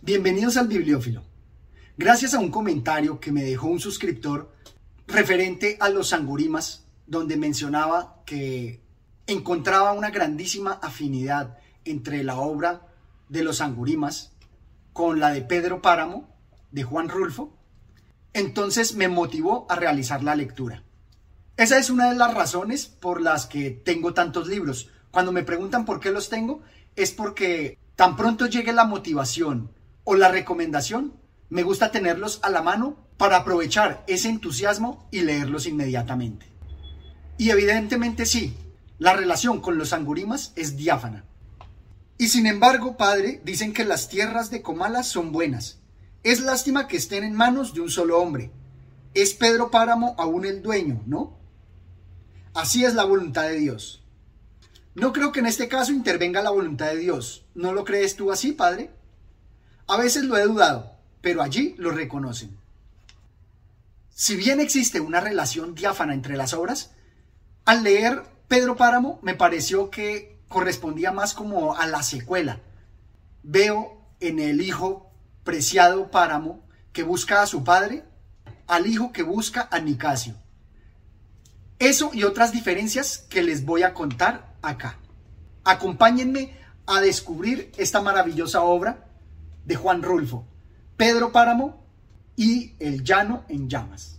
Bienvenidos al Bibliófilo. Gracias a un comentario que me dejó un suscriptor referente a los sangurimas, donde mencionaba que encontraba una grandísima afinidad entre la obra de los sangurimas con la de Pedro Páramo, de Juan Rulfo, entonces me motivó a realizar la lectura. Esa es una de las razones por las que tengo tantos libros. Cuando me preguntan por qué los tengo, es porque tan pronto llegue la motivación o la recomendación, me gusta tenerlos a la mano para aprovechar ese entusiasmo y leerlos inmediatamente. Y evidentemente sí, la relación con los angurimas es diáfana. Y sin embargo, padre, dicen que las tierras de Comala son buenas. Es lástima que estén en manos de un solo hombre. Es Pedro Páramo aún el dueño, ¿no? Así es la voluntad de Dios. No creo que en este caso intervenga la voluntad de Dios. ¿No lo crees tú así, Padre? A veces lo he dudado, pero allí lo reconocen. Si bien existe una relación diáfana entre las obras, al leer Pedro Páramo me pareció que correspondía más como a la secuela. Veo en el hijo preciado Páramo que busca a su padre, al hijo que busca a Nicasio. Eso y otras diferencias que les voy a contar acá. Acompáñenme a descubrir esta maravillosa obra de Juan Rulfo, Pedro Páramo y El Llano en Llamas.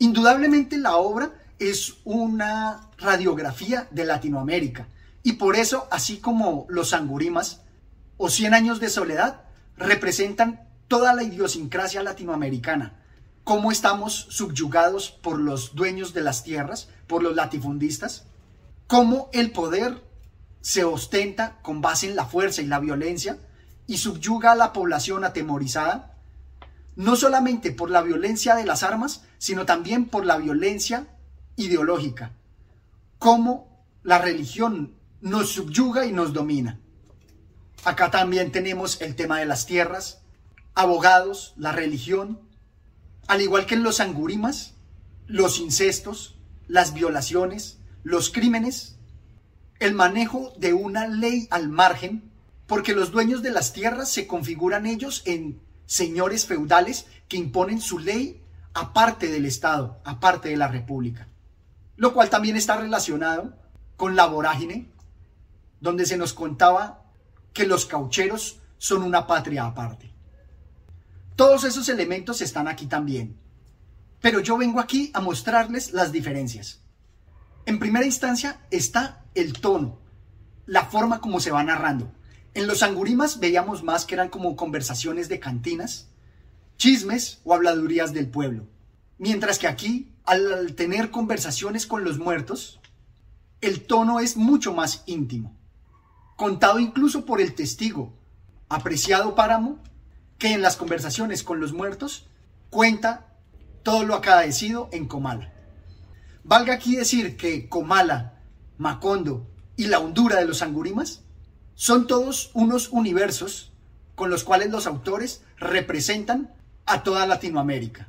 Indudablemente la obra es una radiografía de Latinoamérica y por eso, así como los angurimas o Cien años de soledad, representan toda la idiosincrasia latinoamericana, cómo estamos subyugados por los dueños de las tierras, por los latifundistas, cómo el poder se ostenta con base en la fuerza y la violencia y subyuga a la población atemorizada no solamente por la violencia de las armas, sino también por la violencia ideológica, cómo la religión nos subyuga y nos domina. Acá también tenemos el tema de las tierras, abogados, la religión, al igual que en los angurimas, los incestos, las violaciones, los crímenes, el manejo de una ley al margen, porque los dueños de las tierras se configuran ellos en señores feudales que imponen su ley aparte del Estado, aparte de la República. Lo cual también está relacionado con la vorágine, donde se nos contaba que los caucheros son una patria aparte. Todos esos elementos están aquí también. Pero yo vengo aquí a mostrarles las diferencias. En primera instancia está el tono, la forma como se va narrando. En los angurimas veíamos más que eran como conversaciones de cantinas, chismes o habladurías del pueblo. Mientras que aquí, al tener conversaciones con los muertos, el tono es mucho más íntimo, contado incluso por el testigo, apreciado páramo, que en las conversaciones con los muertos cuenta todo lo acaecido en Comala. Valga aquí decir que Comala, Macondo y la hondura de los angurimas son todos unos universos con los cuales los autores representan a toda Latinoamérica.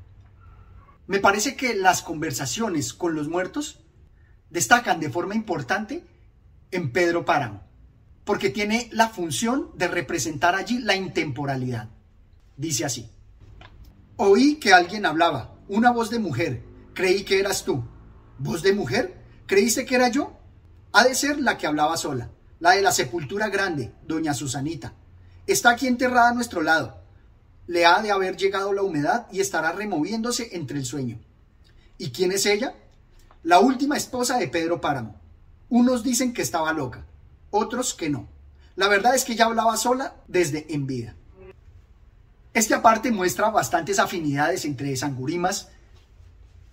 Me parece que las conversaciones con los muertos destacan de forma importante en Pedro Páramo, porque tiene la función de representar allí la intemporalidad. Dice así, oí que alguien hablaba, una voz de mujer, creí que eras tú. ¿Voz de mujer? ¿Creíste que era yo? Ha de ser la que hablaba sola la de la sepultura grande, doña Susanita. Está aquí enterrada a nuestro lado. Le ha de haber llegado la humedad y estará removiéndose entre el sueño. ¿Y quién es ella? La última esposa de Pedro Páramo. Unos dicen que estaba loca, otros que no. La verdad es que ella hablaba sola desde en vida. Este aparte muestra bastantes afinidades entre Sangurimas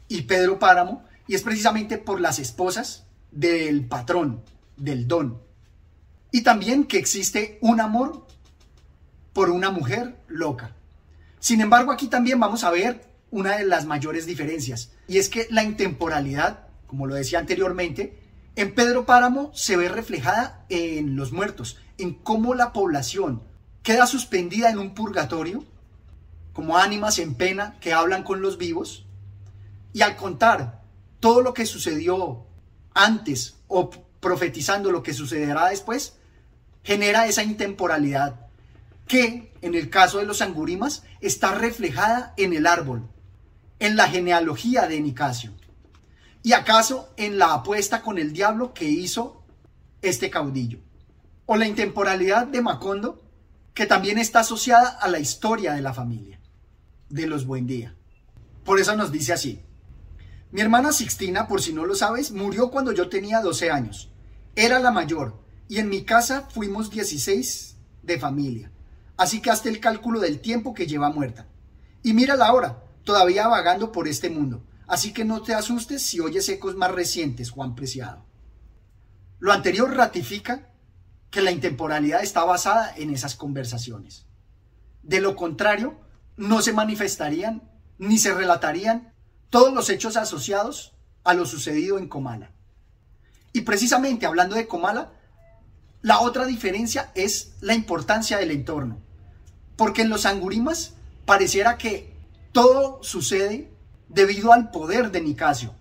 y Pedro Páramo y es precisamente por las esposas del patrón, del don, y también que existe un amor por una mujer loca. Sin embargo, aquí también vamos a ver una de las mayores diferencias, y es que la intemporalidad, como lo decía anteriormente, en Pedro Páramo se ve reflejada en los muertos, en cómo la población queda suspendida en un purgatorio, como ánimas en pena que hablan con los vivos, y al contar todo lo que sucedió antes o profetizando lo que sucederá después, genera esa intemporalidad que, en el caso de los angurimas, está reflejada en el árbol, en la genealogía de Nicasio, y acaso en la apuesta con el diablo que hizo este caudillo, o la intemporalidad de Macondo, que también está asociada a la historia de la familia, de los Buendía. Por eso nos dice así. Mi hermana Sixtina, por si no lo sabes, murió cuando yo tenía 12 años. Era la mayor, y en mi casa fuimos 16 de familia. Así que hazte el cálculo del tiempo que lleva muerta. Y mira la hora, todavía vagando por este mundo. Así que no te asustes si oyes ecos más recientes, Juan Preciado. Lo anterior ratifica que la intemporalidad está basada en esas conversaciones. De lo contrario, no se manifestarían ni se relatarían todos los hechos asociados a lo sucedido en Comala. Y precisamente hablando de Comala, la otra diferencia es la importancia del entorno. Porque en los angurimas pareciera que todo sucede debido al poder de Nicasio.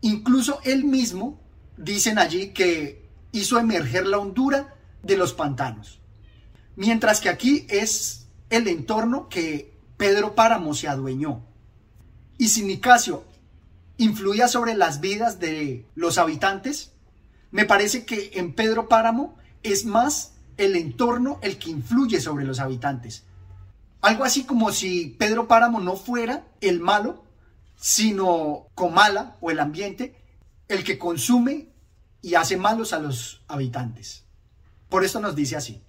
Incluso él mismo, dicen allí, que hizo emerger la hondura de los pantanos. Mientras que aquí es el entorno que Pedro Páramo se adueñó. Y si Nicasio influía sobre las vidas de los habitantes, me parece que en Pedro Páramo es más el entorno el que influye sobre los habitantes. Algo así como si Pedro Páramo no fuera el malo, sino Comala o el ambiente el que consume y hace malos a los habitantes. Por esto nos dice así.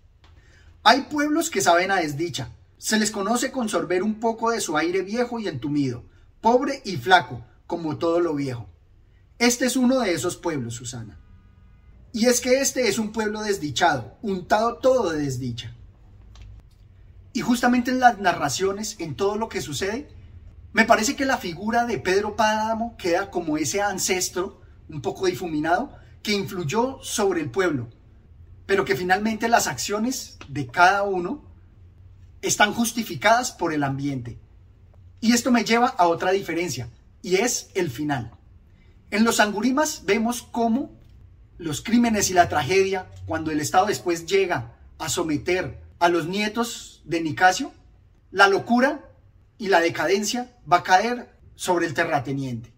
Hay pueblos que saben a desdicha. Se les conoce con sorber un poco de su aire viejo y entumido, pobre y flaco, como todo lo viejo. Este es uno de esos pueblos, Susana. Y es que este es un pueblo desdichado, untado todo de desdicha. Y justamente en las narraciones, en todo lo que sucede, me parece que la figura de Pedro Páramo queda como ese ancestro, un poco difuminado, que influyó sobre el pueblo, pero que finalmente las acciones de cada uno están justificadas por el ambiente. Y esto me lleva a otra diferencia, y es el final. En los angurimas vemos cómo los crímenes y la tragedia, cuando el Estado después llega a someter a los nietos de Nicasio, la locura y la decadencia va a caer sobre el terrateniente.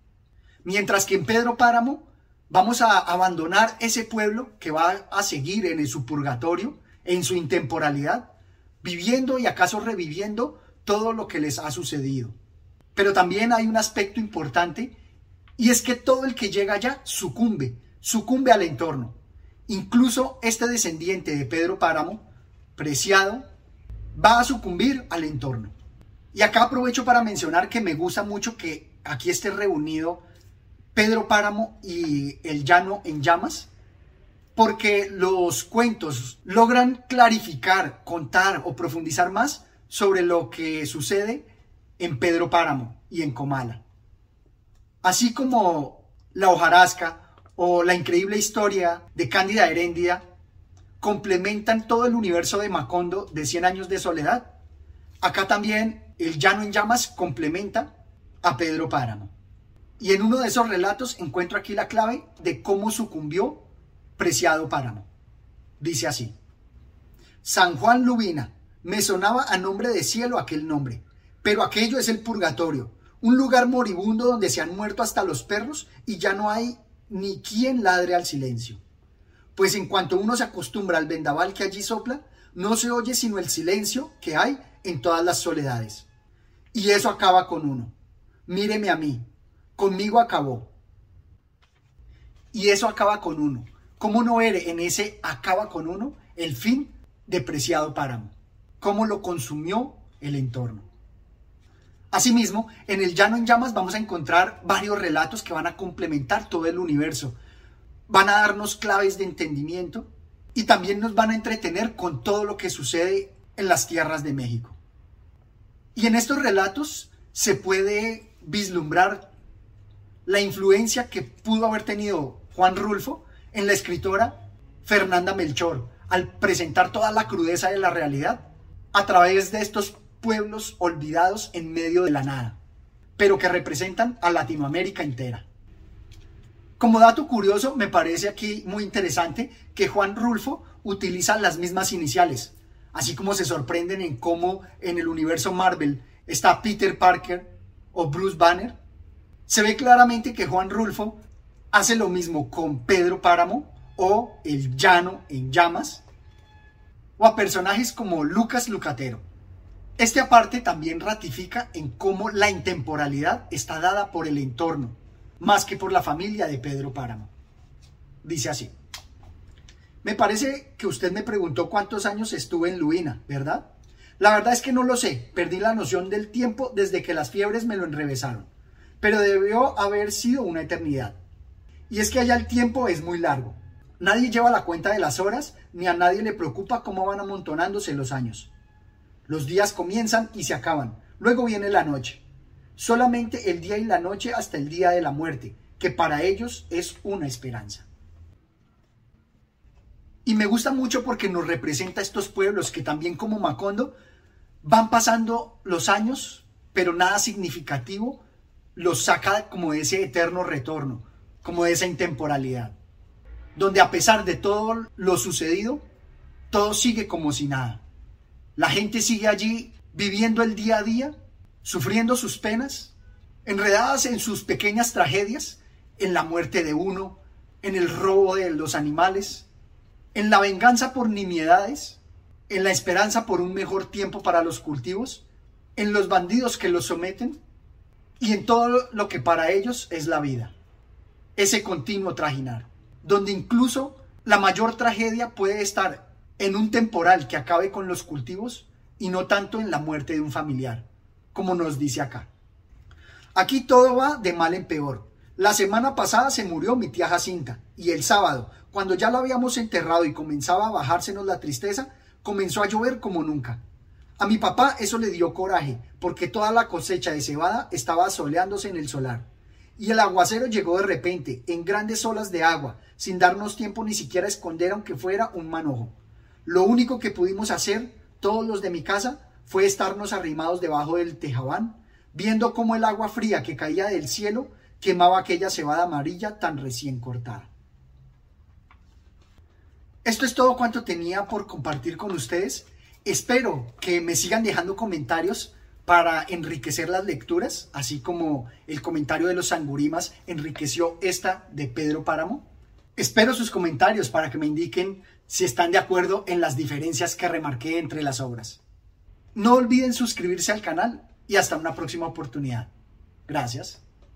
Mientras que en Pedro Páramo vamos a abandonar ese pueblo que va a seguir en su purgatorio, en su intemporalidad, viviendo y acaso reviviendo todo lo que les ha sucedido. Pero también hay un aspecto importante y es que todo el que llega allá sucumbe, sucumbe al entorno. Incluso este descendiente de Pedro Páramo, preciado, va a sucumbir al entorno. Y acá aprovecho para mencionar que me gusta mucho que aquí esté reunido Pedro Páramo y El Llano en Llamas, porque los cuentos logran clarificar, contar o profundizar más sobre lo que sucede en Pedro Páramo y en Comala. Así como la hojarasca o la increíble historia de Cándida Heréndida complementan todo el universo de Macondo de 100 años de soledad. Acá también el Llano en Llamas complementa a Pedro Páramo. Y en uno de esos relatos encuentro aquí la clave de cómo sucumbió Preciado Páramo. Dice así, San Juan Lubina, me sonaba a nombre de cielo aquel nombre, pero aquello es el purgatorio, un lugar moribundo donde se han muerto hasta los perros y ya no hay ni quien ladre al silencio. Pues en cuanto uno se acostumbra al vendaval que allí sopla, no se oye sino el silencio que hay en todas las soledades. Y eso acaba con uno. Míreme a mí, conmigo acabó. Y eso acaba con uno. ¿Cómo no eres en ese acaba con uno el fin de preciado páramo? ¿Cómo lo consumió el entorno? Asimismo, en el Llano en Llamas vamos a encontrar varios relatos que van a complementar todo el universo. Van a darnos claves de entendimiento y también nos van a entretener con todo lo que sucede en las tierras de México. Y en estos relatos se puede vislumbrar la influencia que pudo haber tenido Juan Rulfo en la escritora Fernanda Melchor al presentar toda la crudeza de la realidad a través de estos pueblos olvidados en medio de la nada, pero que representan a Latinoamérica entera. Como dato curioso, me parece aquí muy interesante que Juan Rulfo utiliza las mismas iniciales, así como se sorprenden en cómo en el universo Marvel está Peter Parker o Bruce Banner. Se ve claramente que Juan Rulfo hace lo mismo con Pedro Páramo o El Llano en Llamas, o a personajes como Lucas Lucatero. Este aparte también ratifica en cómo la intemporalidad está dada por el entorno, más que por la familia de Pedro Páramo. Dice así. Me parece que usted me preguntó cuántos años estuve en Luina, ¿verdad? La verdad es que no lo sé, perdí la noción del tiempo desde que las fiebres me lo enrevesaron, pero debió haber sido una eternidad. Y es que allá el tiempo es muy largo. Nadie lleva la cuenta de las horas, ni a nadie le preocupa cómo van amontonándose los años. Los días comienzan y se acaban, luego viene la noche. Solamente el día y la noche hasta el día de la muerte, que para ellos es una esperanza. Y me gusta mucho porque nos representa estos pueblos que también como Macondo van pasando los años, pero nada significativo los saca como de ese eterno retorno, como de esa intemporalidad donde a pesar de todo lo sucedido, todo sigue como si nada. La gente sigue allí viviendo el día a día, sufriendo sus penas, enredadas en sus pequeñas tragedias, en la muerte de uno, en el robo de los animales, en la venganza por nimiedades, en la esperanza por un mejor tiempo para los cultivos, en los bandidos que los someten y en todo lo que para ellos es la vida. Ese continuo trajinar donde incluso la mayor tragedia puede estar en un temporal que acabe con los cultivos y no tanto en la muerte de un familiar, como nos dice acá. Aquí todo va de mal en peor. La semana pasada se murió mi tía Jacinta y el sábado, cuando ya la habíamos enterrado y comenzaba a bajársenos la tristeza, comenzó a llover como nunca. A mi papá eso le dio coraje, porque toda la cosecha de cebada estaba soleándose en el solar. Y el aguacero llegó de repente, en grandes olas de agua, sin darnos tiempo ni siquiera a esconder aunque fuera un manojo. Lo único que pudimos hacer, todos los de mi casa, fue estarnos arrimados debajo del tejabán, viendo cómo el agua fría que caía del cielo quemaba aquella cebada amarilla tan recién cortada. Esto es todo cuanto tenía por compartir con ustedes. Espero que me sigan dejando comentarios para enriquecer las lecturas, así como el comentario de los sangurimas enriqueció esta de Pedro Páramo. Espero sus comentarios para que me indiquen si están de acuerdo en las diferencias que remarqué entre las obras. No olviden suscribirse al canal y hasta una próxima oportunidad. Gracias.